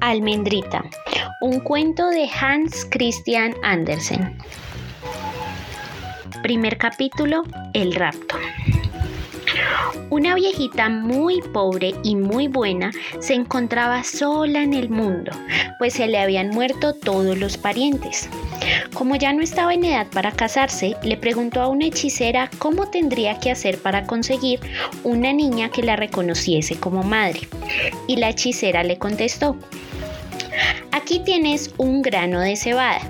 Almendrita, un cuento de Hans Christian Andersen. Primer capítulo, El rapto. Una viejita muy pobre y muy buena se encontraba sola en el mundo, pues se le habían muerto todos los parientes. Como ya no estaba en edad para casarse, le preguntó a una hechicera cómo tendría que hacer para conseguir una niña que la reconociese como madre. Y la hechicera le contestó, Aquí tienes un grano de cebada.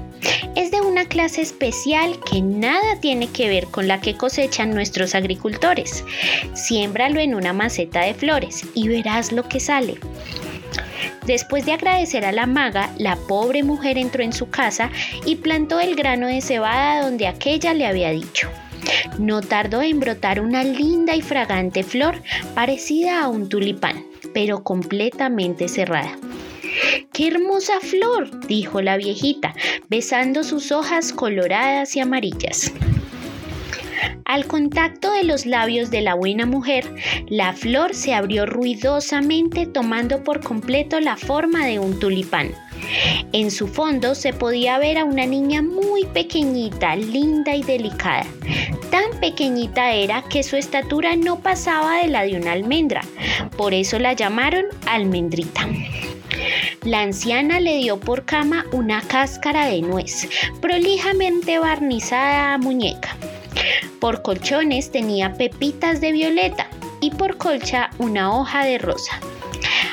Es de una clase especial que nada tiene que ver con la que cosechan nuestros agricultores. Siémbralo en una maceta de flores y verás lo que sale. Después de agradecer a la maga, la pobre mujer entró en su casa y plantó el grano de cebada donde aquella le había dicho. No tardó en brotar una linda y fragante flor parecida a un tulipán, pero completamente cerrada. ¡Qué hermosa flor! dijo la viejita, besando sus hojas coloradas y amarillas. Al contacto de los labios de la buena mujer, la flor se abrió ruidosamente tomando por completo la forma de un tulipán. En su fondo se podía ver a una niña muy pequeñita, linda y delicada. Tan pequeñita era que su estatura no pasaba de la de una almendra, por eso la llamaron almendrita. La anciana le dio por cama una cáscara de nuez, prolijamente barnizada a muñeca. Por colchones tenía pepitas de violeta y por colcha una hoja de rosa.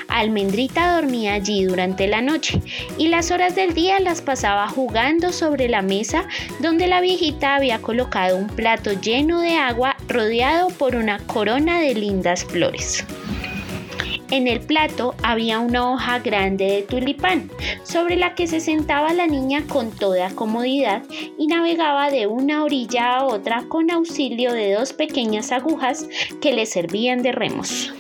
Almendrita dormía allí durante la noche y las horas del día las pasaba jugando sobre la mesa donde la viejita había colocado un plato lleno de agua rodeado por una corona de lindas flores. En el plato había una hoja grande de tulipán, sobre la que se sentaba la niña con toda comodidad y navegaba de una orilla a otra con auxilio de dos pequeñas agujas que le servían de remos.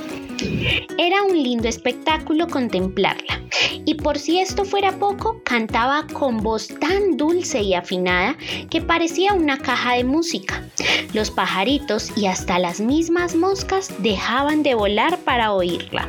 Era un lindo espectáculo contemplarla, y por si esto fuera poco, cantaba con voz tan dulce y afinada que parecía una caja de música. Los pajaritos y hasta las mismas moscas dejaban de volar para oírla.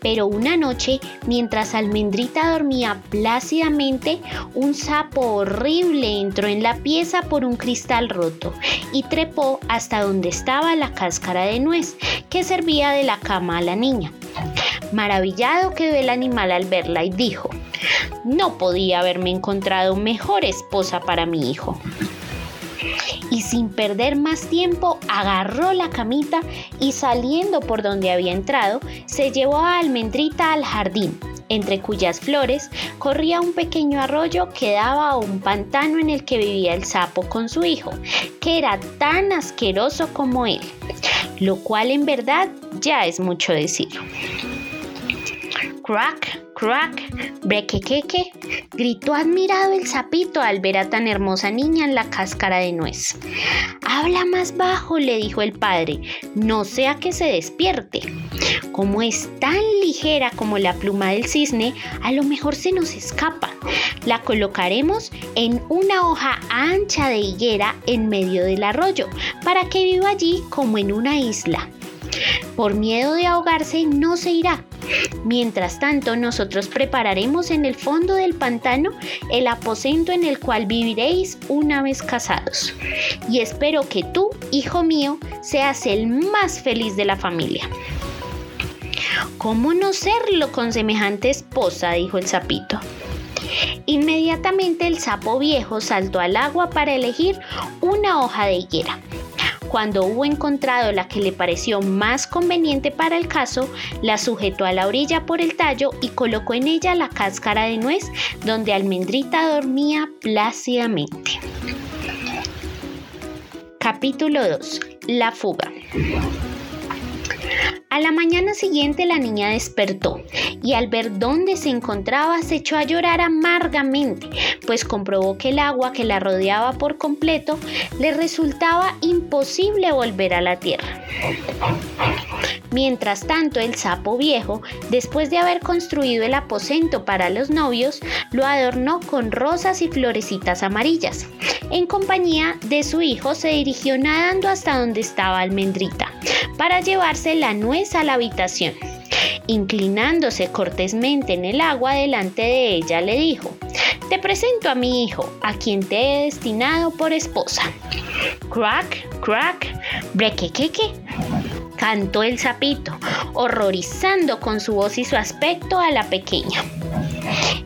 Pero una noche, mientras Almendrita dormía plácidamente, un sapo horrible entró en la pieza por un cristal roto y trepó hasta donde estaba la cáscara de nuez que servía de la cama a la niña. Maravillado quedó el animal al verla y dijo, no podía haberme encontrado mejor esposa para mi hijo y sin perder más tiempo agarró la camita y saliendo por donde había entrado, se llevó a Almendrita al jardín, entre cuyas flores corría un pequeño arroyo que daba a un pantano en el que vivía el sapo con su hijo, que era tan asqueroso como él, lo cual en verdad ya es mucho decir. Crack, crack, brequequeque, gritó admirado el sapito al ver a tan hermosa niña en la cáscara de nuez. Habla más bajo, le dijo el padre, no sea que se despierte. Como es tan ligera como la pluma del cisne, a lo mejor se nos escapa. La colocaremos en una hoja ancha de higuera en medio del arroyo, para que viva allí como en una isla. Por miedo de ahogarse no se irá, Mientras tanto, nosotros prepararemos en el fondo del pantano el aposento en el cual viviréis una vez casados. Y espero que tú, hijo mío, seas el más feliz de la familia. ¿Cómo no serlo con semejante esposa? dijo el sapito. Inmediatamente el sapo viejo saltó al agua para elegir una hoja de higuera. Cuando hubo encontrado la que le pareció más conveniente para el caso, la sujetó a la orilla por el tallo y colocó en ella la cáscara de nuez donde Almendrita dormía plácidamente. Capítulo 2. La fuga. A la mañana siguiente la niña despertó y al ver dónde se encontraba se echó a llorar amargamente, pues comprobó que el agua que la rodeaba por completo le resultaba imposible volver a la tierra. Mientras tanto, el sapo viejo, después de haber construido el aposento para los novios, lo adornó con rosas y florecitas amarillas. En compañía de su hijo se dirigió nadando hasta donde estaba Almendrita, para llevarse la a la habitación. Inclinándose cortésmente en el agua delante de ella, le dijo, Te presento a mi hijo, a quien te he destinado por esposa. Crack, crack, brequequeque, cantó el sapito, horrorizando con su voz y su aspecto a la pequeña.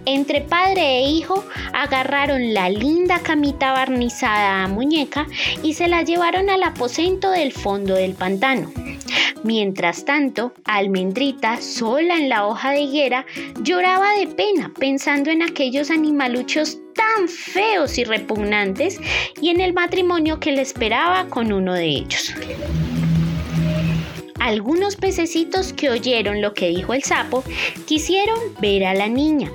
Entre padre e hijo agarraron la linda camita barnizada a muñeca y se la llevaron al aposento del fondo del pantano. Mientras tanto, Almendrita, sola en la hoja de higuera, lloraba de pena pensando en aquellos animaluchos tan feos y repugnantes y en el matrimonio que le esperaba con uno de ellos. Algunos pececitos que oyeron lo que dijo el sapo quisieron ver a la niña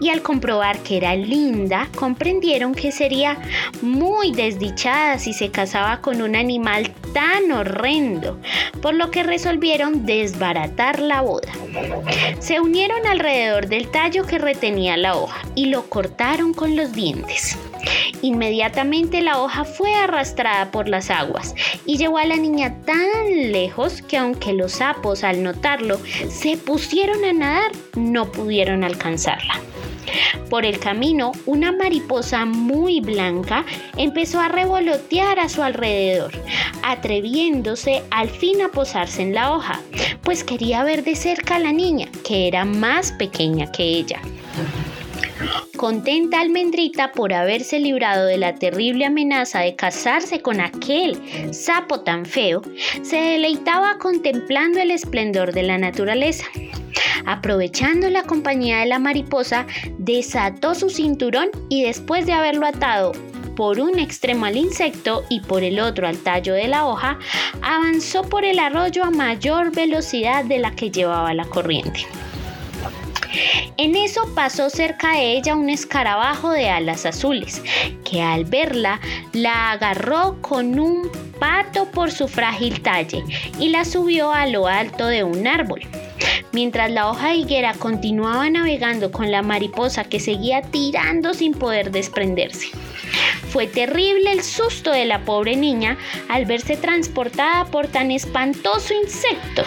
y al comprobar que era linda comprendieron que sería muy desdichada si se casaba con un animal tan horrendo, por lo que resolvieron desbaratar la boda. Se unieron alrededor del tallo que retenía la hoja y lo cortaron con los dientes. Inmediatamente la hoja fue arrastrada por las aguas y llevó a la niña tan lejos que aunque los sapos al notarlo se pusieron a nadar, no pudieron alcanzarla. Por el camino, una mariposa muy blanca empezó a revolotear a su alrededor, atreviéndose al fin a posarse en la hoja, pues quería ver de cerca a la niña, que era más pequeña que ella. Contenta almendrita por haberse librado de la terrible amenaza de casarse con aquel sapo tan feo, se deleitaba contemplando el esplendor de la naturaleza. Aprovechando la compañía de la mariposa, desató su cinturón y después de haberlo atado por un extremo al insecto y por el otro al tallo de la hoja, avanzó por el arroyo a mayor velocidad de la que llevaba la corriente. En eso pasó cerca de ella un escarabajo de alas azules, que al verla la agarró con un pato por su frágil talle y la subió a lo alto de un árbol. Mientras la hoja higuera continuaba navegando con la mariposa que seguía tirando sin poder desprenderse. Fue terrible el susto de la pobre niña al verse transportada por tan espantoso insecto.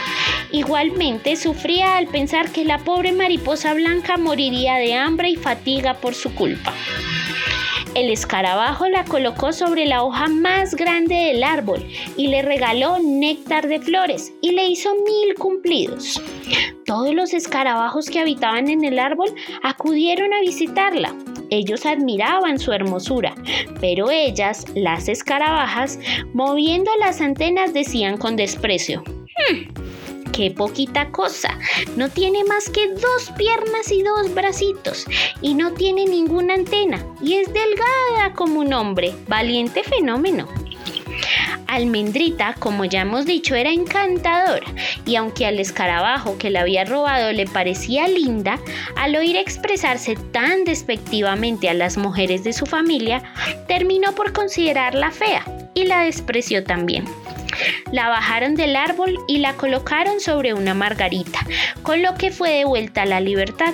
Igualmente sufría al pensar que la pobre mariposa blanca moriría de hambre y fatiga por su culpa. El escarabajo la colocó sobre la hoja más grande del árbol y le regaló néctar de flores y le hizo mil cumplidos. Todos los escarabajos que habitaban en el árbol acudieron a visitarla ellos admiraban su hermosura, pero ellas, las escarabajas, moviendo las antenas decían con desprecio, hmm, qué poquita cosa. No tiene más que dos piernas y dos bracitos y no tiene ninguna antena y es delgada como un hombre. Valiente fenómeno. Almendrita, como ya hemos dicho, era encantadora y aunque al escarabajo que la había robado le parecía linda, al oír expresarse tan despectivamente a las mujeres de su familia, terminó por considerarla fea y la despreció también. La bajaron del árbol y la colocaron sobre una margarita, con lo que fue devuelta a la libertad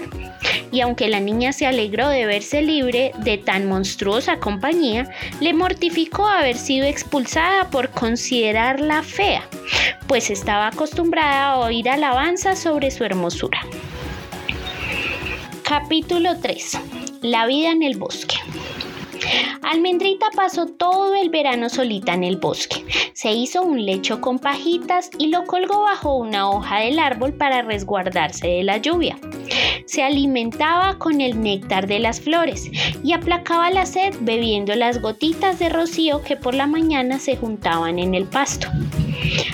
y aunque la niña se alegró de verse libre de tan monstruosa compañía, le mortificó haber sido expulsada por considerarla fea, pues estaba acostumbrada a oír alabanzas sobre su hermosura. Capítulo 3. La vida en el bosque. Almendrita pasó todo el verano solita en el bosque. Se hizo un lecho con pajitas y lo colgó bajo una hoja del árbol para resguardarse de la lluvia. Se alimentaba con el néctar de las flores y aplacaba la sed bebiendo las gotitas de rocío que por la mañana se juntaban en el pasto.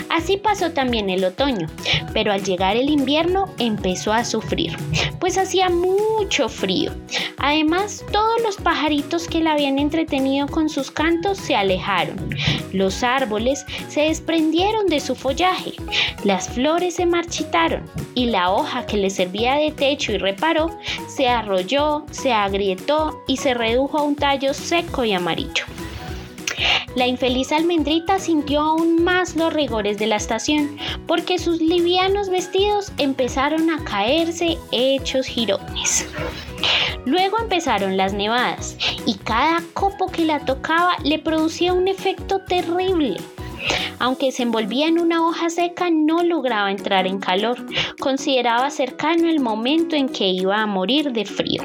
Así pasó también el otoño, pero al llegar el invierno empezó a sufrir, pues hacía mucho frío. Además, todos los pajaritos que la habían entretenido con sus cantos se alejaron. Los árboles se desprendieron de su follaje, las flores se marchitaron y la hoja que le servía de techo y reparó se arrolló, se agrietó y se redujo a un tallo seco y amarillo. La infeliz almendrita sintió aún más los rigores de la estación, porque sus livianos vestidos empezaron a caerse hechos jirones. Luego empezaron las nevadas y cada copo que la tocaba le producía un efecto terrible. Aunque se envolvía en una hoja seca, no lograba entrar en calor. Consideraba cercano el momento en que iba a morir de frío.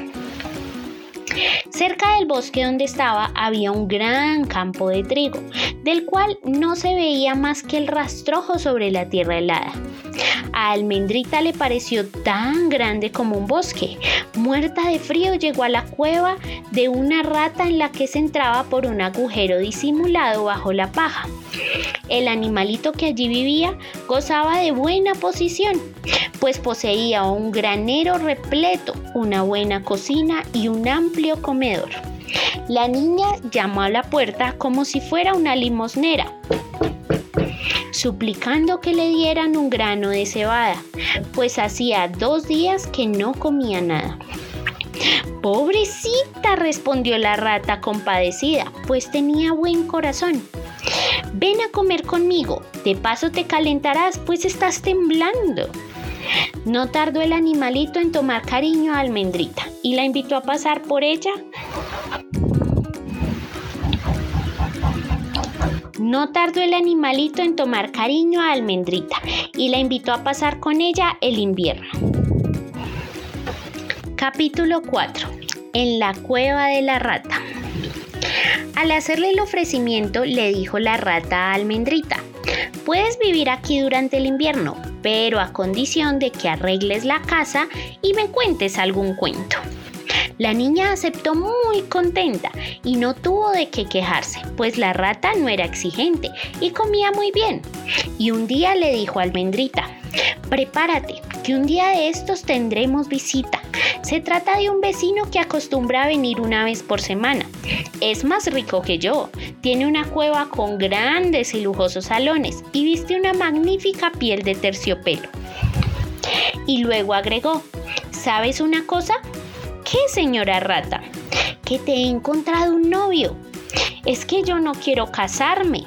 Cerca del bosque donde estaba había un gran campo de trigo, del cual no se veía más que el rastrojo sobre la tierra helada. A Almendrita le pareció tan grande como un bosque. Muerta de frío llegó a la cueva de una rata en la que se entraba por un agujero disimulado bajo la paja. El animalito que allí vivía gozaba de buena posición, pues poseía un granero repleto, una buena cocina y un amplio comedor. La niña llamó a la puerta como si fuera una limosnera suplicando que le dieran un grano de cebada, pues hacía dos días que no comía nada. Pobrecita, respondió la rata compadecida, pues tenía buen corazón. Ven a comer conmigo, de paso te calentarás, pues estás temblando. No tardó el animalito en tomar cariño a Almendrita y la invitó a pasar por ella No tardó el animalito en tomar cariño a Almendrita y la invitó a pasar con ella el invierno. Capítulo 4. En la cueva de la rata. Al hacerle el ofrecimiento le dijo la rata a Almendrita, puedes vivir aquí durante el invierno, pero a condición de que arregles la casa y me cuentes algún cuento. La niña aceptó muy contenta y no tuvo de qué quejarse, pues la rata no era exigente y comía muy bien. Y un día le dijo a Almendrita, prepárate, que un día de estos tendremos visita. Se trata de un vecino que acostumbra a venir una vez por semana. Es más rico que yo, tiene una cueva con grandes y lujosos salones y viste una magnífica piel de terciopelo. Y luego agregó, ¿sabes una cosa? qué, señora rata? Que te he encontrado un novio. Es que yo no quiero casarme.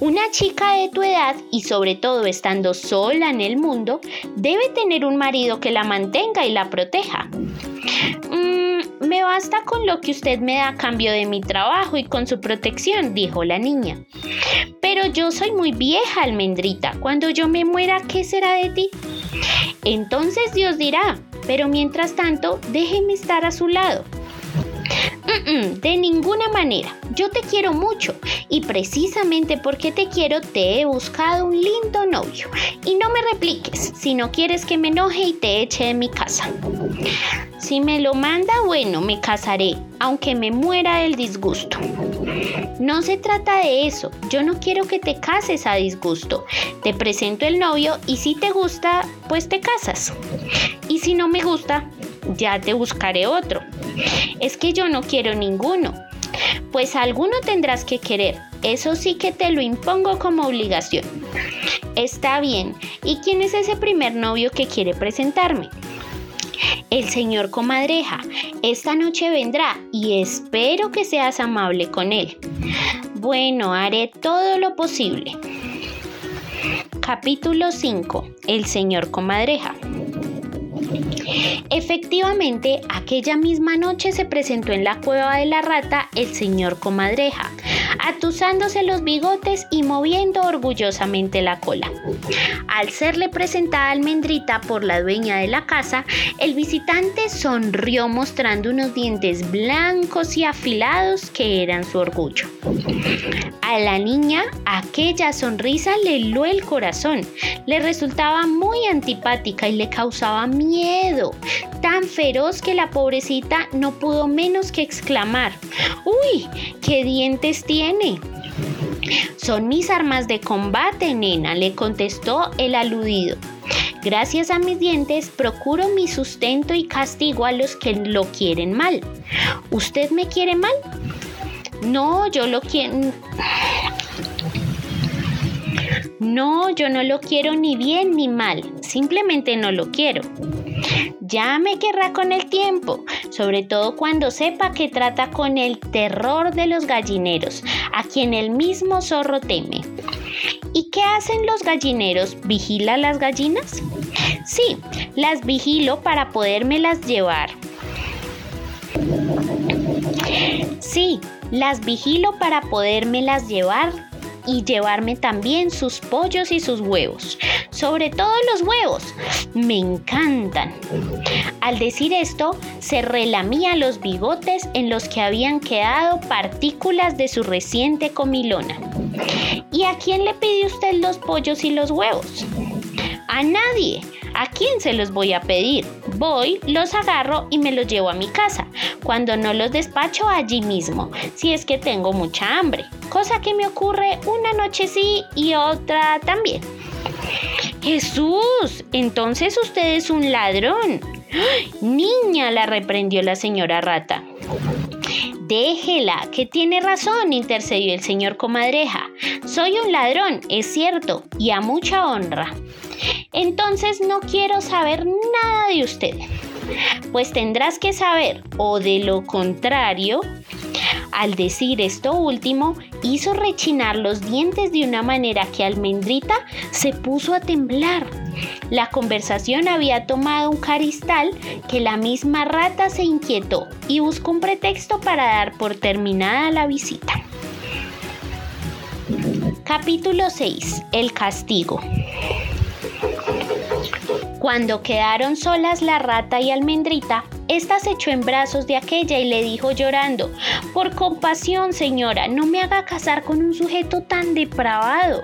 Una chica de tu edad y sobre todo estando sola en el mundo, debe tener un marido que la mantenga y la proteja. Mm, me basta con lo que usted me da a cambio de mi trabajo y con su protección, dijo la niña. Pero yo soy muy vieja, almendrita. Cuando yo me muera, ¿qué será de ti? Entonces Dios dirá, pero mientras tanto, déjeme estar a su lado. De ninguna manera. Yo te quiero mucho y precisamente porque te quiero te he buscado un lindo novio. Y no me repliques si no quieres que me enoje y te eche de mi casa. Si me lo manda, bueno, me casaré, aunque me muera del disgusto. No se trata de eso, yo no quiero que te cases a disgusto. Te presento el novio y si te gusta, pues te casas. Y si no me gusta, ya te buscaré otro. Es que yo no quiero ninguno. Pues alguno tendrás que querer. Eso sí que te lo impongo como obligación. Está bien. ¿Y quién es ese primer novio que quiere presentarme? El señor comadreja, esta noche vendrá y espero que seas amable con él. Bueno, haré todo lo posible. Capítulo 5. El señor comadreja. Efectivamente, aquella misma noche se presentó en la cueva de la rata el señor comadreja, atusándose los bigotes y moviendo orgullosamente la cola. Al serle presentada almendrita por la dueña de la casa, el visitante sonrió mostrando unos dientes blancos y afilados que eran su orgullo. A la niña aquella sonrisa le heló el corazón, le resultaba muy antipática y le causaba miedo, tan feroz que la pobrecita no pudo menos que exclamar, ¡Uy! ¿Qué dientes tiene? Son mis armas de combate, nena, le contestó el aludido. Gracias a mis dientes procuro mi sustento y castigo a los que lo quieren mal. ¿Usted me quiere mal? No, yo lo quiero... No, yo no lo quiero ni bien ni mal, simplemente no lo quiero. Ya me querrá con el tiempo, sobre todo cuando sepa que trata con el terror de los gallineros, a quien el mismo zorro teme. ¿Y qué hacen los gallineros? ¿Vigila las gallinas? Sí, las vigilo para podérmelas llevar. Sí, las vigilo para podérmelas llevar y llevarme también sus pollos y sus huevos. Sobre todo los huevos. Me encantan. Al decir esto, se relamía los bigotes en los que habían quedado partículas de su reciente comilona. ¿Y a quién le pide usted los pollos y los huevos? A nadie. ¿A quién se los voy a pedir? Voy, los agarro y me los llevo a mi casa, cuando no los despacho allí mismo, si es que tengo mucha hambre, cosa que me ocurre una noche sí y otra también. Jesús, entonces usted es un ladrón. Niña, la reprendió la señora rata. Déjela, que tiene razón, intercedió el señor comadreja. Soy un ladrón, es cierto, y a mucha honra. Entonces no quiero saber nada de usted. Pues tendrás que saber, o de lo contrario, al decir esto último, hizo rechinar los dientes de una manera que Almendrita se puso a temblar. La conversación había tomado un caristal que la misma rata se inquietó y buscó un pretexto para dar por terminada la visita. Capítulo 6. El castigo. Cuando quedaron solas la rata y almendrita, ésta se echó en brazos de aquella y le dijo llorando, Por compasión, señora, no me haga casar con un sujeto tan depravado.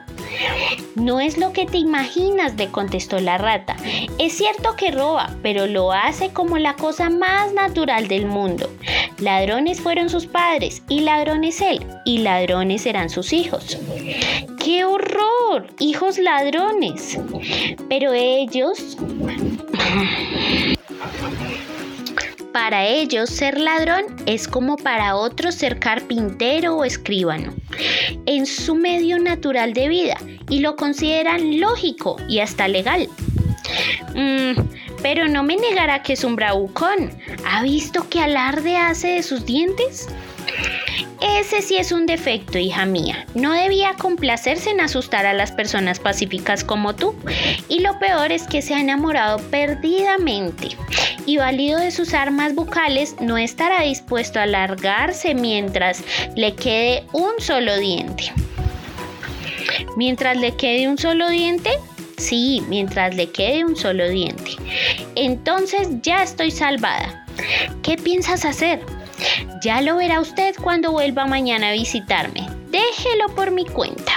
No es lo que te imaginas, le contestó la rata. Es cierto que roba, pero lo hace como la cosa más natural del mundo. Ladrones fueron sus padres y ladrones él, y ladrones serán sus hijos. ¡Qué horror! Hijos ladrones. Pero ellos... Para ellos ser ladrón es como para otros ser carpintero o escribano, en su medio natural de vida y lo consideran lógico y hasta legal. Mm, pero no me negará que es un bravucón. ¿Ha visto qué alarde hace de sus dientes? Ese sí es un defecto, hija mía. No debía complacerse en asustar a las personas pacíficas como tú. Y lo peor es que se ha enamorado perdidamente. Y valido de sus armas bucales, no estará dispuesto a alargarse mientras le quede un solo diente. Mientras le quede un solo diente, Sí, mientras le quede un solo diente. Entonces ya estoy salvada. ¿Qué piensas hacer? Ya lo verá usted cuando vuelva mañana a visitarme. Déjelo por mi cuenta.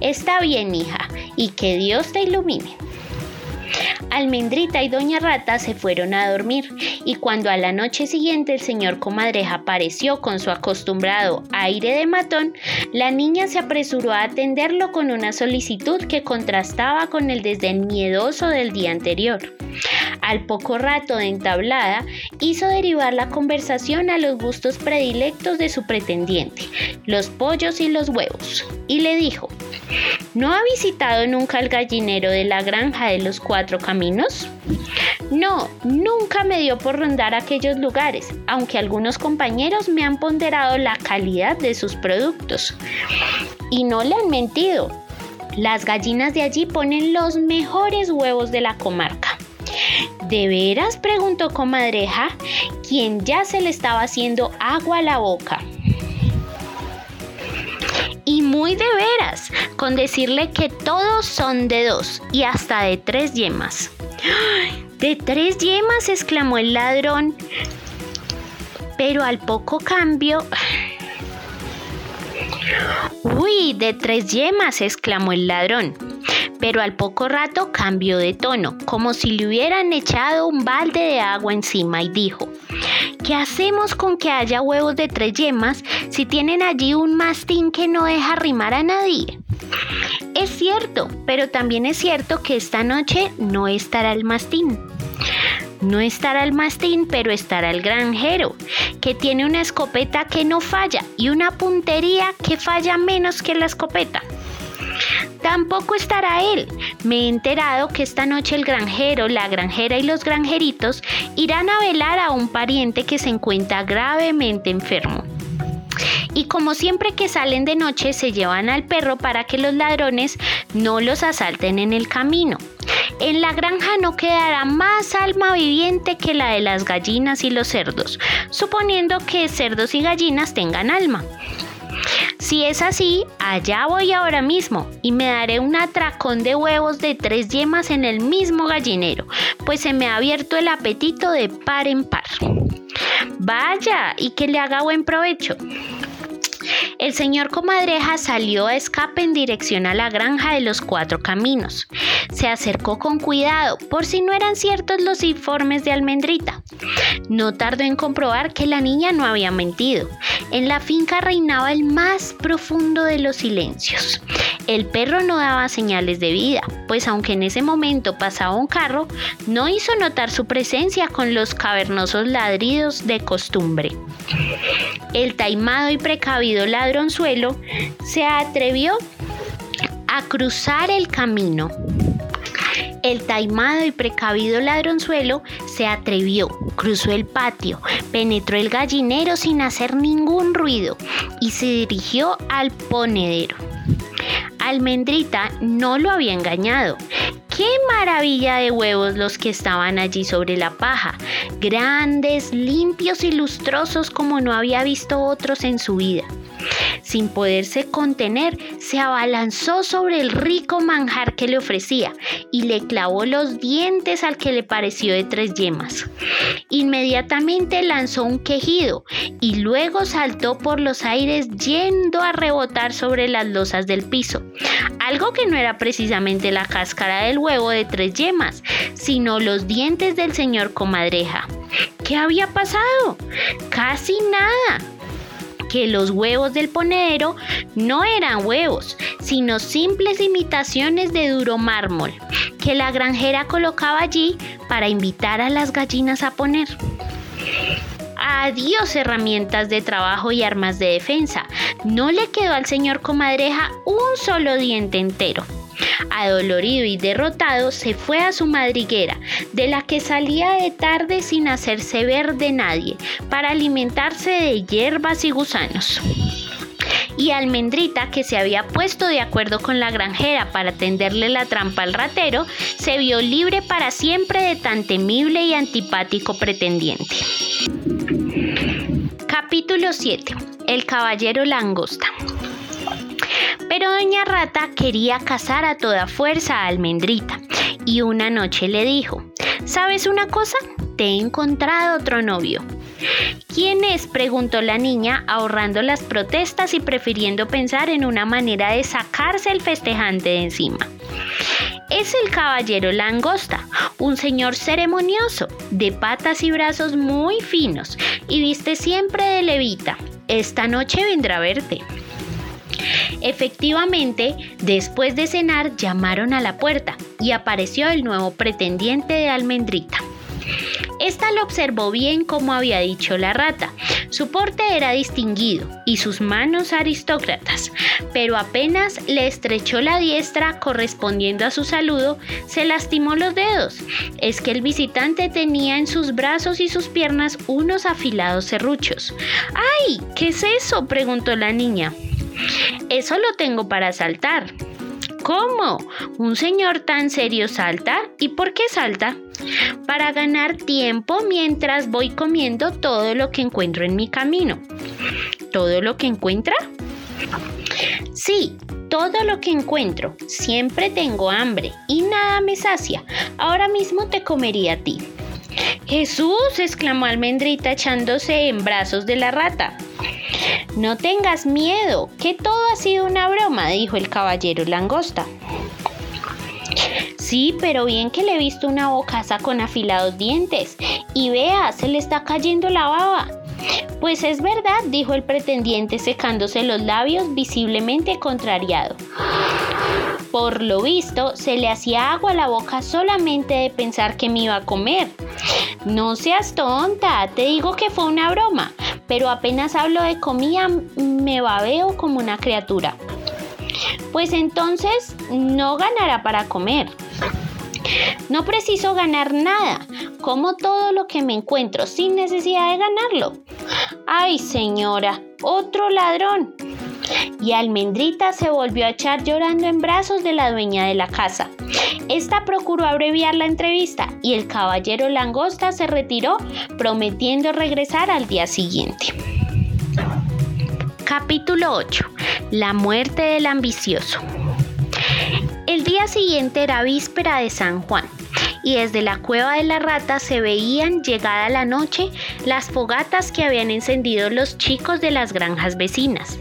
Está bien, hija, y que Dios te ilumine. Almendrita y Doña Rata se fueron a dormir y cuando a la noche siguiente el señor Comadreja apareció con su acostumbrado aire de matón, la niña se apresuró a atenderlo con una solicitud que contrastaba con el desdén miedoso del día anterior. Al poco rato de entablada, hizo derivar la conversación a los gustos predilectos de su pretendiente, los pollos y los huevos, y le dijo, ¿No ha visitado nunca el gallinero de la granja de los cuatro caminos? No, nunca me dio por rondar aquellos lugares, aunque algunos compañeros me han ponderado la calidad de sus productos. Y no le han mentido. Las gallinas de allí ponen los mejores huevos de la comarca. ¿De veras? preguntó comadreja, quien ya se le estaba haciendo agua a la boca. Y muy de veras, con decirle que todos son de dos y hasta de tres yemas. ¿De tres yemas? exclamó el ladrón. Pero al poco cambio... Uy, de tres yemas, exclamó el ladrón pero al poco rato cambió de tono, como si le hubieran echado un balde de agua encima y dijo, ¿qué hacemos con que haya huevos de tres yemas si tienen allí un mastín que no deja rimar a nadie? Es cierto, pero también es cierto que esta noche no estará el mastín. No estará el mastín, pero estará el granjero, que tiene una escopeta que no falla y una puntería que falla menos que la escopeta. Tampoco estará él. Me he enterado que esta noche el granjero, la granjera y los granjeritos irán a velar a un pariente que se encuentra gravemente enfermo. Y como siempre que salen de noche se llevan al perro para que los ladrones no los asalten en el camino. En la granja no quedará más alma viviente que la de las gallinas y los cerdos, suponiendo que cerdos y gallinas tengan alma. Si es así, allá voy ahora mismo y me daré un atracón de huevos de tres yemas en el mismo gallinero, pues se me ha abierto el apetito de par en par. Vaya, y que le haga buen provecho. El señor Comadreja salió a escape en dirección a la granja de los cuatro caminos. Se acercó con cuidado por si no eran ciertos los informes de Almendrita. No tardó en comprobar que la niña no había mentido. En la finca reinaba el más profundo de los silencios. El perro no daba señales de vida, pues aunque en ese momento pasaba un carro, no hizo notar su presencia con los cavernosos ladridos de costumbre. El taimado y precavido se atrevió a cruzar el camino. El taimado y precavido ladronzuelo se atrevió, cruzó el patio, penetró el gallinero sin hacer ningún ruido y se dirigió al ponedero. Almendrita no lo había engañado. ¡Qué maravilla de huevos los que estaban allí sobre la paja! Grandes, limpios y lustrosos como no había visto otros en su vida. Sin poderse contener, se abalanzó sobre el rico manjar que le ofrecía y le clavó los dientes al que le pareció de tres yemas. Inmediatamente lanzó un quejido y luego saltó por los aires yendo a rebotar sobre las losas del piso, algo que no era precisamente la cáscara del huevo de tres yemas, sino los dientes del señor comadreja. ¿Qué había pasado? Casi nada que los huevos del ponedero no eran huevos, sino simples imitaciones de duro mármol que la granjera colocaba allí para invitar a las gallinas a poner. Adiós herramientas de trabajo y armas de defensa. No le quedó al señor comadreja un solo diente entero. Adolorido y derrotado, se fue a su madriguera, de la que salía de tarde sin hacerse ver de nadie, para alimentarse de hierbas y gusanos y Almendrita, que se había puesto de acuerdo con la granjera para tenderle la trampa al ratero, se vio libre para siempre de tan temible y antipático pretendiente. Capítulo 7. El caballero langosta. Pero Doña Rata quería casar a toda fuerza a Almendrita y una noche le dijo, ¿sabes una cosa? Te he encontrado otro novio. ¿Quién es? preguntó la niña, ahorrando las protestas y prefiriendo pensar en una manera de sacarse el festejante de encima. Es el caballero langosta, un señor ceremonioso, de patas y brazos muy finos, y viste siempre de levita. Esta noche vendrá a verte. Efectivamente, después de cenar llamaron a la puerta y apareció el nuevo pretendiente de Almendrita. Esta lo observó bien como había dicho la rata. Su porte era distinguido y sus manos aristócratas, pero apenas le estrechó la diestra correspondiendo a su saludo, se lastimó los dedos. Es que el visitante tenía en sus brazos y sus piernas unos afilados serruchos. ¡Ay! ¿Qué es eso? preguntó la niña. Eso lo tengo para saltar. ¿Cómo? ¿Un señor tan serio salta? ¿Y por qué salta? Para ganar tiempo mientras voy comiendo todo lo que encuentro en mi camino. ¿Todo lo que encuentra? Sí, todo lo que encuentro. Siempre tengo hambre y nada me sacia. Ahora mismo te comería a ti. Jesús, exclamó Almendrita echándose en brazos de la rata. No tengas miedo, que todo ha sido una broma, dijo el caballero langosta. Sí, pero bien que le he visto una bocaza con afilados dientes. Y vea, se le está cayendo la baba. Pues es verdad, dijo el pretendiente secándose los labios visiblemente contrariado. Por lo visto, se le hacía agua a la boca solamente de pensar que me iba a comer. No seas tonta, te digo que fue una broma, pero apenas hablo de comida me babeo como una criatura. Pues entonces no ganará para comer. No preciso ganar nada, como todo lo que me encuentro sin necesidad de ganarlo. Ay, señora, otro ladrón y Almendrita se volvió a echar llorando en brazos de la dueña de la casa. Esta procuró abreviar la entrevista y el caballero langosta se retiró prometiendo regresar al día siguiente. Capítulo 8. La muerte del ambicioso. El día siguiente era víspera de San Juan y desde la cueva de la rata se veían, llegada la noche, las fogatas que habían encendido los chicos de las granjas vecinas.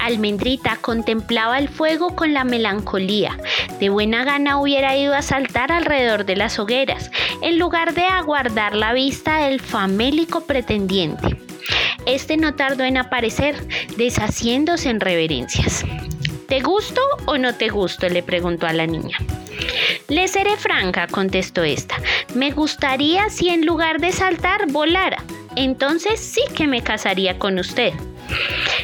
Almendrita contemplaba el fuego con la melancolía. De buena gana hubiera ido a saltar alrededor de las hogueras, en lugar de aguardar la vista del famélico pretendiente. Este no tardó en aparecer, deshaciéndose en reverencias. ¿Te gusto o no te gusto? le preguntó a la niña. Le seré franca, contestó esta. Me gustaría si en lugar de saltar volara. Entonces sí que me casaría con usted.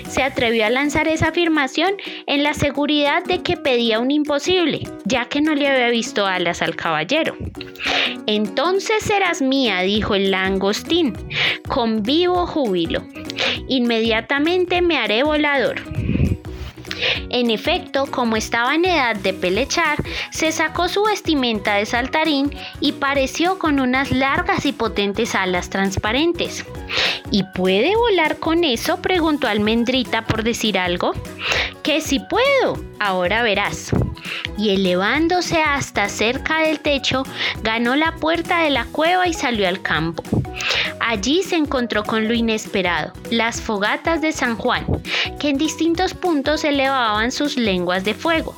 Se atrevió a lanzar esa afirmación en la seguridad de que pedía un imposible, ya que no le había visto alas al caballero. Entonces serás mía, dijo el langostín, con vivo júbilo. Inmediatamente me haré volador. En efecto, como estaba en edad de pelechar, se sacó su vestimenta de saltarín y pareció con unas largas y potentes alas transparentes. ¿Y puede volar con eso? preguntó Almendrita por decir algo. Que si puedo, ahora verás. Y elevándose hasta cerca del techo, ganó la puerta de la cueva y salió al campo. Allí se encontró con lo inesperado, las fogatas de San Juan, que en distintos puntos elevaban sus lenguas de fuego.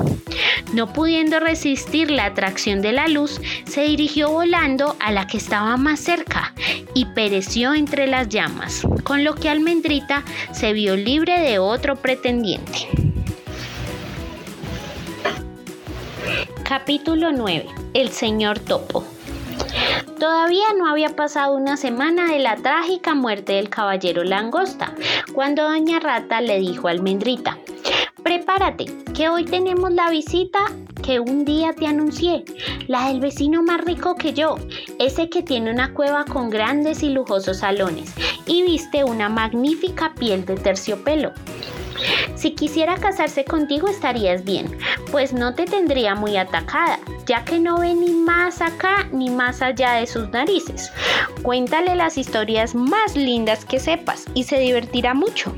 No pudiendo resistir la atracción de la luz, se dirigió volando a la que estaba más cerca y pereció entre las llamas, con lo que Almendrita se vio libre de otro pretendiente. Capítulo 9. El señor Topo. Todavía no había pasado una semana de la trágica muerte del caballero Langosta, cuando doña Rata le dijo a Almendrita, prepárate, que hoy tenemos la visita que un día te anuncié, la del vecino más rico que yo, ese que tiene una cueva con grandes y lujosos salones y viste una magnífica piel de terciopelo. Si quisiera casarse contigo estarías bien, pues no te tendría muy atacada, ya que no ve ni más acá ni más allá de sus narices. Cuéntale las historias más lindas que sepas y se divertirá mucho.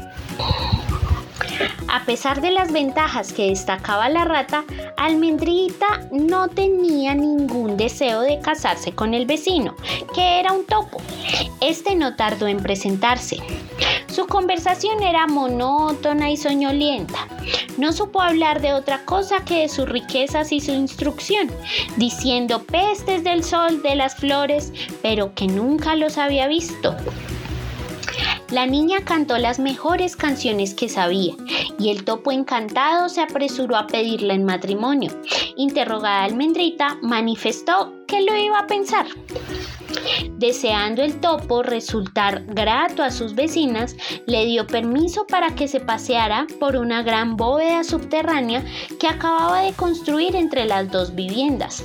A pesar de las ventajas que destacaba la rata, Almendrita no tenía ningún deseo de casarse con el vecino, que era un topo. Este no tardó en presentarse. Su conversación era monótona y soñolienta. No supo hablar de otra cosa que de sus riquezas y su instrucción, diciendo pestes del sol, de las flores, pero que nunca los había visto. La niña cantó las mejores canciones que sabía y el topo encantado se apresuró a pedirla en matrimonio. Interrogada Almendrita, manifestó que lo iba a pensar. Deseando el topo resultar grato a sus vecinas, le dio permiso para que se paseara por una gran bóveda subterránea que acababa de construir entre las dos viviendas,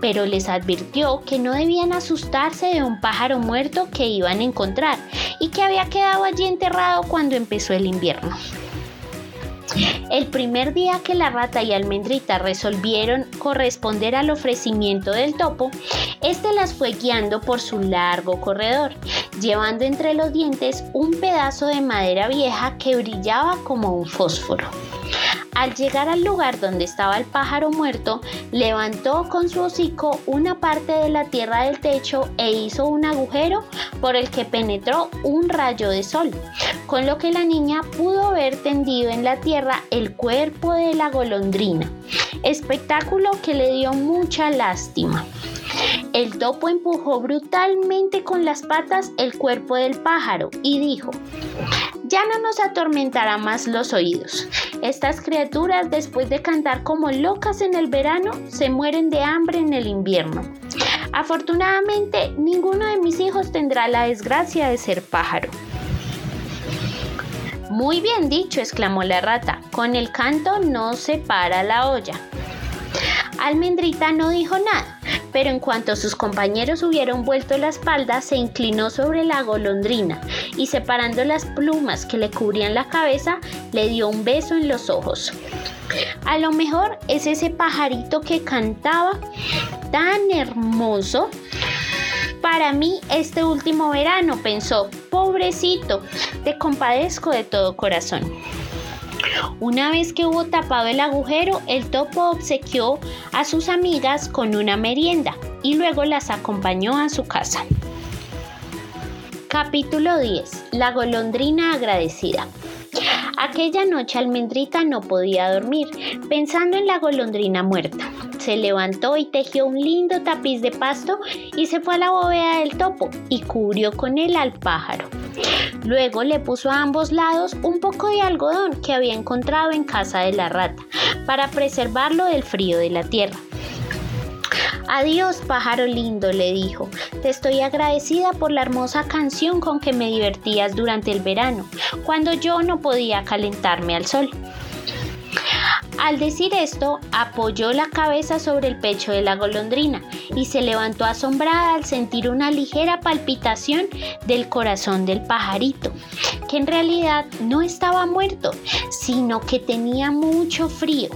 pero les advirtió que no debían asustarse de un pájaro muerto que iban a encontrar y que había quedado allí enterrado cuando empezó el invierno. El primer día que la rata y almendrita resolvieron corresponder al ofrecimiento del topo, este las fue guiando por su largo corredor, llevando entre los dientes un pedazo de madera vieja que brillaba como un fósforo. Al llegar al lugar donde estaba el pájaro muerto, levantó con su hocico una parte de la tierra del techo e hizo un agujero por el que penetró un rayo de sol, con lo que la niña pudo ver tendido en la tierra el cuerpo de la golondrina, espectáculo que le dio mucha lástima. El topo empujó brutalmente con las patas el cuerpo del pájaro y dijo, ya no nos atormentará más los oídos. Estas criaturas, después de cantar como locas en el verano, se mueren de hambre en el invierno. Afortunadamente, ninguno de mis hijos tendrá la desgracia de ser pájaro. Muy bien dicho, exclamó la rata. Con el canto no se para la olla. Almendrita no dijo nada, pero en cuanto sus compañeros hubieron vuelto la espalda, se inclinó sobre la golondrina y separando las plumas que le cubrían la cabeza, le dio un beso en los ojos. A lo mejor es ese pajarito que cantaba tan hermoso. Para mí este último verano, pensó, pobrecito, te compadezco de todo corazón. Una vez que hubo tapado el agujero, el topo obsequió a sus amigas con una merienda y luego las acompañó a su casa. Capítulo 10. La golondrina agradecida. Aquella noche Almendrita no podía dormir, pensando en la golondrina muerta. Se levantó y tejió un lindo tapiz de pasto y se fue a la bóveda del topo y cubrió con él al pájaro. Luego le puso a ambos lados un poco de algodón que había encontrado en casa de la rata para preservarlo del frío de la tierra. Adiós, pájaro lindo, le dijo. Te estoy agradecida por la hermosa canción con que me divertías durante el verano, cuando yo no podía calentarme al sol. Al decir esto, apoyó la cabeza sobre el pecho de la golondrina y se levantó asombrada al sentir una ligera palpitación del corazón del pajarito, que en realidad no estaba muerto, sino que tenía mucho frío.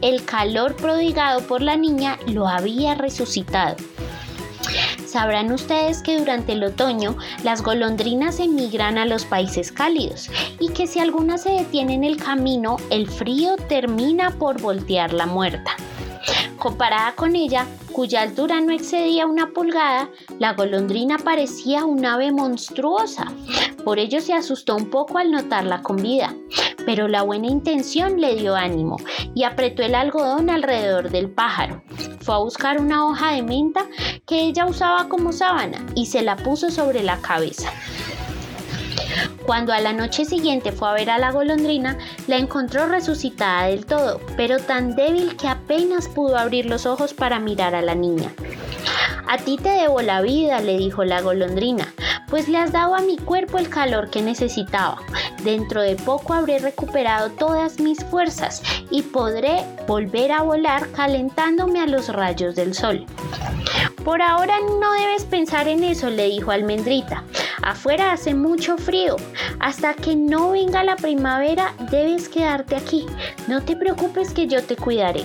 El calor prodigado por la niña lo había resucitado. Sabrán ustedes que durante el otoño las golondrinas emigran a los países cálidos y que si alguna se detiene en el camino, el frío termina por voltearla muerta. Comparada con ella, cuya altura no excedía una pulgada, la golondrina parecía un ave monstruosa. Por ello se asustó un poco al notarla con vida, pero la buena intención le dio ánimo y apretó el algodón alrededor del pájaro. Fue a buscar una hoja de menta que ella usaba como sábana y se la puso sobre la cabeza. Cuando a la noche siguiente fue a ver a la golondrina, la encontró resucitada del todo, pero tan débil que apenas pudo abrir los ojos para mirar a la niña. A ti te debo la vida, le dijo la golondrina, pues le has dado a mi cuerpo el calor que necesitaba. Dentro de poco habré recuperado todas mis fuerzas y podré volver a volar calentándome a los rayos del sol. Por ahora no debes pensar en eso, le dijo Almendrita. Afuera hace mucho frío. Hasta que no venga la primavera debes quedarte aquí. No te preocupes que yo te cuidaré.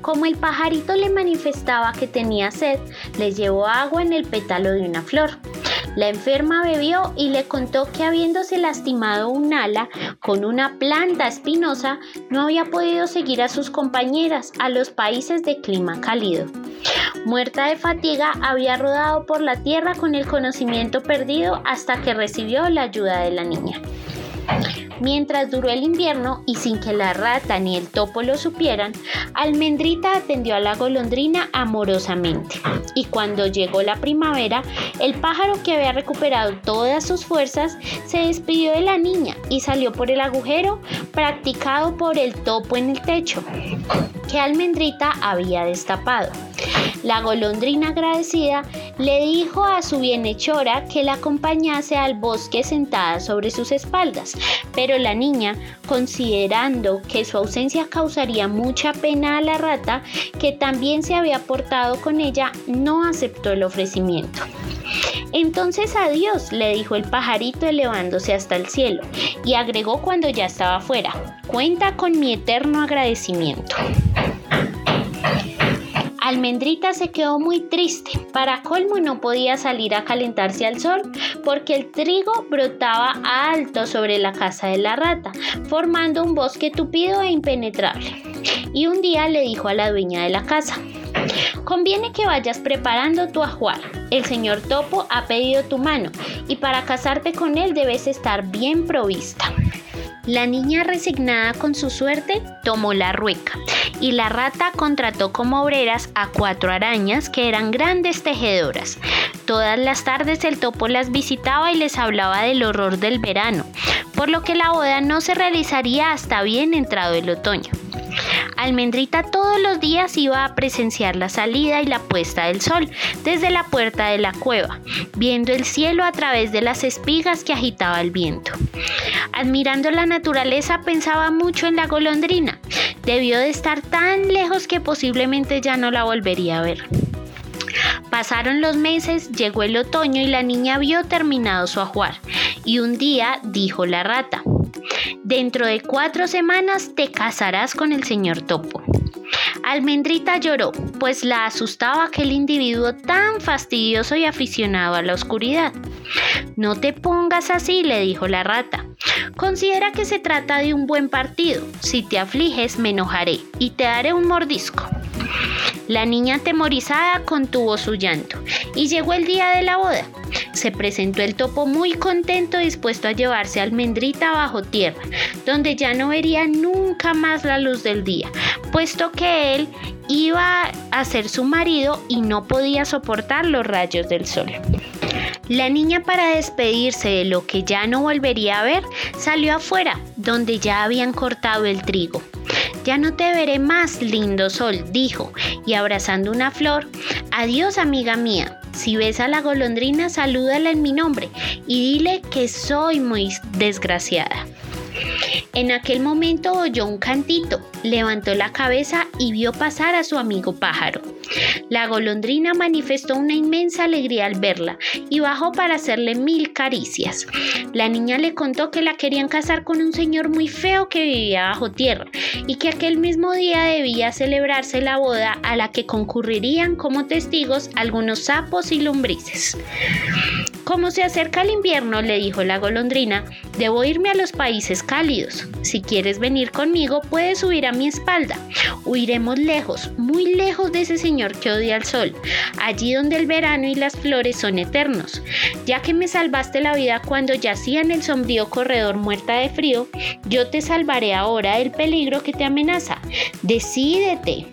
Como el pajarito le manifestaba que tenía sed, le llevó agua en el pétalo de una flor. La enferma bebió y le contó que habiéndose lastimado un ala con una planta espinosa, no había podido seguir a sus compañeras a los países de clima cálido. Muerta de fatiga, había rodado por la tierra con el conocimiento perdido hasta que recibió la ayuda de la niña. Mientras duró el invierno y sin que la rata ni el topo lo supieran, Almendrita atendió a la golondrina amorosamente. Y cuando llegó la primavera, el pájaro que había recuperado todas sus fuerzas se despidió de la niña y salió por el agujero practicado por el topo en el techo, que Almendrita había destapado. La golondrina agradecida le dijo a su bienhechora que la acompañase al bosque sentada sobre sus espaldas, pero la niña, considerando que su ausencia causaría mucha pena a la rata, que también se había portado con ella, no aceptó el ofrecimiento. Entonces adiós, le dijo el pajarito elevándose hasta el cielo, y agregó cuando ya estaba fuera, cuenta con mi eterno agradecimiento. Almendrita se quedó muy triste. Para colmo no podía salir a calentarse al sol porque el trigo brotaba alto sobre la casa de la rata, formando un bosque tupido e impenetrable. Y un día le dijo a la dueña de la casa, Conviene que vayas preparando tu ajuar. El señor Topo ha pedido tu mano y para casarte con él debes estar bien provista. La niña resignada con su suerte tomó la rueca y la rata contrató como obreras a cuatro arañas que eran grandes tejedoras. Todas las tardes el topo las visitaba y les hablaba del horror del verano, por lo que la boda no se realizaría hasta bien entrado el otoño. Almendrita todos los días iba a presenciar la salida y la puesta del sol desde la puerta de la cueva, viendo el cielo a través de las espigas que agitaba el viento. Admirando la naturaleza pensaba mucho en la golondrina. Debió de estar tan lejos que posiblemente ya no la volvería a ver. Pasaron los meses, llegó el otoño y la niña vio terminado su ajuar. Y un día dijo la rata, Dentro de cuatro semanas te casarás con el señor Topo. Almendrita lloró, pues la asustaba aquel individuo tan fastidioso y aficionado a la oscuridad. No te pongas así, le dijo la rata. Considera que se trata de un buen partido. Si te afliges, me enojaré y te daré un mordisco. La niña atemorizada contuvo su llanto y llegó el día de la boda. Se presentó el topo muy contento dispuesto a llevarse Almendrita bajo tierra, donde ya no vería nunca más la luz del día, puesto que él iba a ser su marido y no podía soportar los rayos del sol. La niña para despedirse de lo que ya no volvería a ver salió afuera, donde ya habían cortado el trigo. Ya no te veré más, lindo sol, dijo, y abrazando una flor, adiós amiga mía. Si ves a la golondrina, salúdala en mi nombre y dile que soy muy desgraciada. En aquel momento oyó un cantito, levantó la cabeza y vio pasar a su amigo pájaro. La golondrina manifestó una inmensa alegría al verla y bajó para hacerle mil caricias. La niña le contó que la querían casar con un señor muy feo que vivía bajo tierra y que aquel mismo día debía celebrarse la boda a la que concurrirían como testigos algunos sapos y lombrices. Como se acerca el invierno, le dijo la golondrina, debo irme a los países cálidos. Si quieres venir conmigo, puedes subir a mi espalda. Huiremos lejos, muy lejos de ese señor que odia el sol, allí donde el verano y las flores son eternos. Ya que me salvaste la vida cuando yacía en el sombrío corredor muerta de frío, yo te salvaré ahora del peligro que te amenaza. Decídete.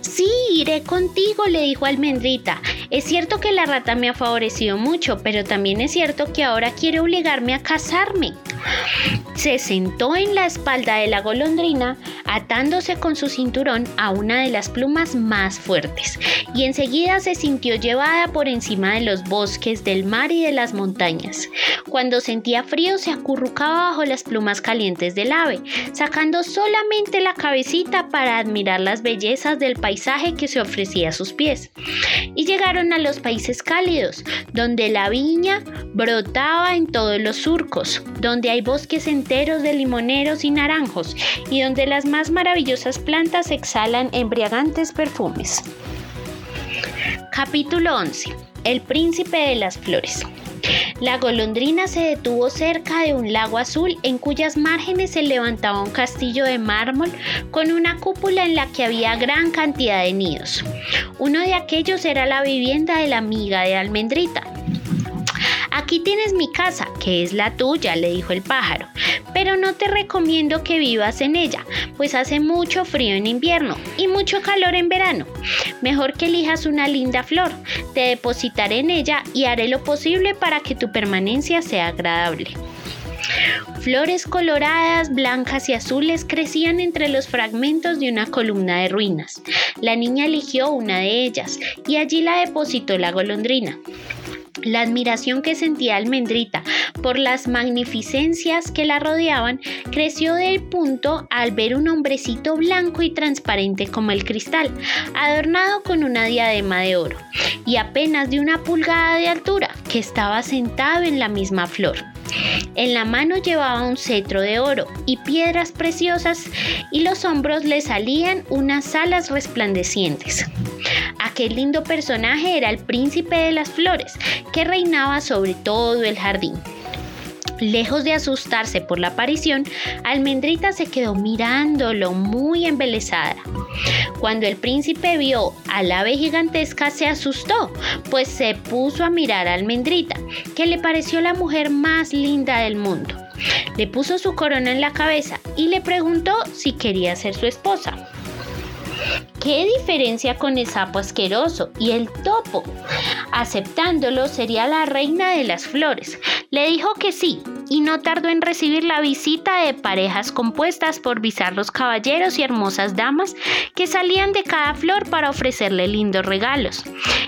Sí, iré contigo, le dijo Almendrita. Es cierto que la rata me ha favorecido mucho, pero también es cierto que ahora quiere obligarme a casarme. Se sentó en la espalda de la golondrina, atándose con su cinturón a una de las plumas más fuertes, y enseguida se sintió llevada por encima de los bosques, del mar y de las montañas. Cuando sentía frío se acurrucaba bajo las plumas calientes del ave, sacando solamente la cabecita para admirar las bellezas del paisaje que se ofrecía a sus pies. Y llegaron a los países cálidos, donde la viña brotaba en todos los surcos, hay bosques enteros de limoneros y naranjos, y donde las más maravillosas plantas exhalan embriagantes perfumes. Capítulo 11. El príncipe de las flores. La golondrina se detuvo cerca de un lago azul en cuyas márgenes se levantaba un castillo de mármol con una cúpula en la que había gran cantidad de nidos. Uno de aquellos era la vivienda de la amiga de Almendrita. Aquí tienes mi casa, que es la tuya, le dijo el pájaro, pero no te recomiendo que vivas en ella, pues hace mucho frío en invierno y mucho calor en verano. Mejor que elijas una linda flor, te depositaré en ella y haré lo posible para que tu permanencia sea agradable. Flores coloradas, blancas y azules crecían entre los fragmentos de una columna de ruinas. La niña eligió una de ellas y allí la depositó la golondrina. La admiración que sentía Almendrita por las magnificencias que la rodeaban creció del punto al ver un hombrecito blanco y transparente como el cristal, adornado con una diadema de oro y apenas de una pulgada de altura, que estaba sentado en la misma flor. En la mano llevaba un cetro de oro y piedras preciosas y los hombros le salían unas alas resplandecientes. Aquel lindo personaje era el príncipe de las flores que reinaba sobre todo el jardín. Lejos de asustarse por la aparición, Almendrita se quedó mirándolo muy embelesada. Cuando el príncipe vio al ave gigantesca se asustó, pues se puso a mirar a Almendrita, que le pareció la mujer más linda del mundo. Le puso su corona en la cabeza y le preguntó si quería ser su esposa. ¿Qué diferencia con el sapo asqueroso y el topo? Aceptándolo sería la reina de las flores. Le dijo que sí y no tardó en recibir la visita de parejas compuestas por bizarros caballeros y hermosas damas que salían de cada flor para ofrecerle lindos regalos.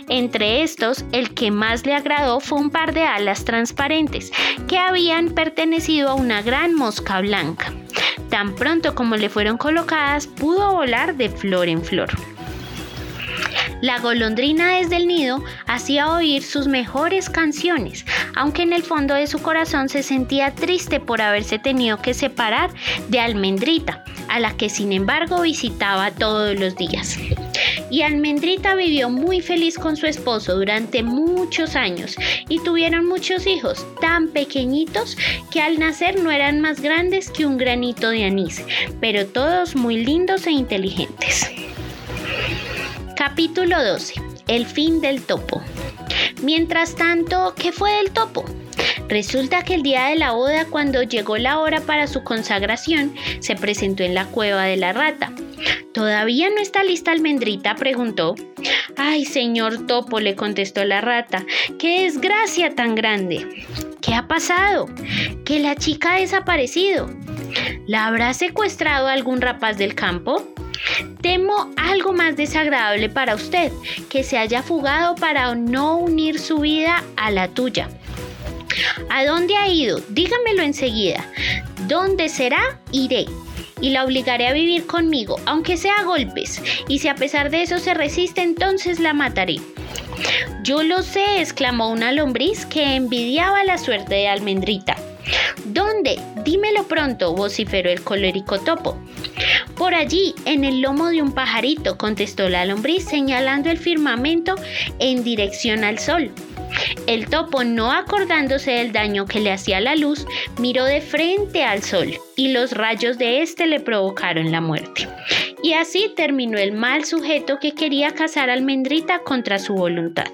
Entre estos, el que más le agradó fue un par de alas transparentes que habían pertenecido a una gran mosca blanca. Tan pronto como le fueron colocadas, pudo volar de flor en flor. La golondrina desde el nido hacía oír sus mejores canciones, aunque en el fondo de su corazón se sentía triste por haberse tenido que separar de Almendrita, a la que sin embargo visitaba todos los días. Y Almendrita vivió muy feliz con su esposo durante muchos años y tuvieron muchos hijos tan pequeñitos que al nacer no eran más grandes que un granito de anís, pero todos muy lindos e inteligentes. Capítulo 12. El fin del topo. Mientras tanto, ¿qué fue del topo? Resulta que el día de la boda, cuando llegó la hora para su consagración, se presentó en la cueva de la rata. ¿Todavía no está lista almendrita? preguntó. Ay, señor Topo, le contestó la rata, qué desgracia tan grande. ¿Qué ha pasado? Que la chica ha desaparecido. ¿La habrá secuestrado algún rapaz del campo? Temo algo más desagradable para usted, que se haya fugado para no unir su vida a la tuya. ¿A dónde ha ido? Dígamelo enseguida. ¿Dónde será? Iré. Y la obligaré a vivir conmigo, aunque sea a golpes. Y si a pesar de eso se resiste, entonces la mataré. Yo lo sé, exclamó una lombriz que envidiaba la suerte de Almendrita. ¿Dónde? Dímelo pronto, vociferó el colérico topo. Por allí, en el lomo de un pajarito, contestó la lombriz señalando el firmamento en dirección al sol. El topo, no acordándose del daño que le hacía la luz, miró de frente al sol y los rayos de éste le provocaron la muerte. Y así terminó el mal sujeto que quería cazar almendrita contra su voluntad.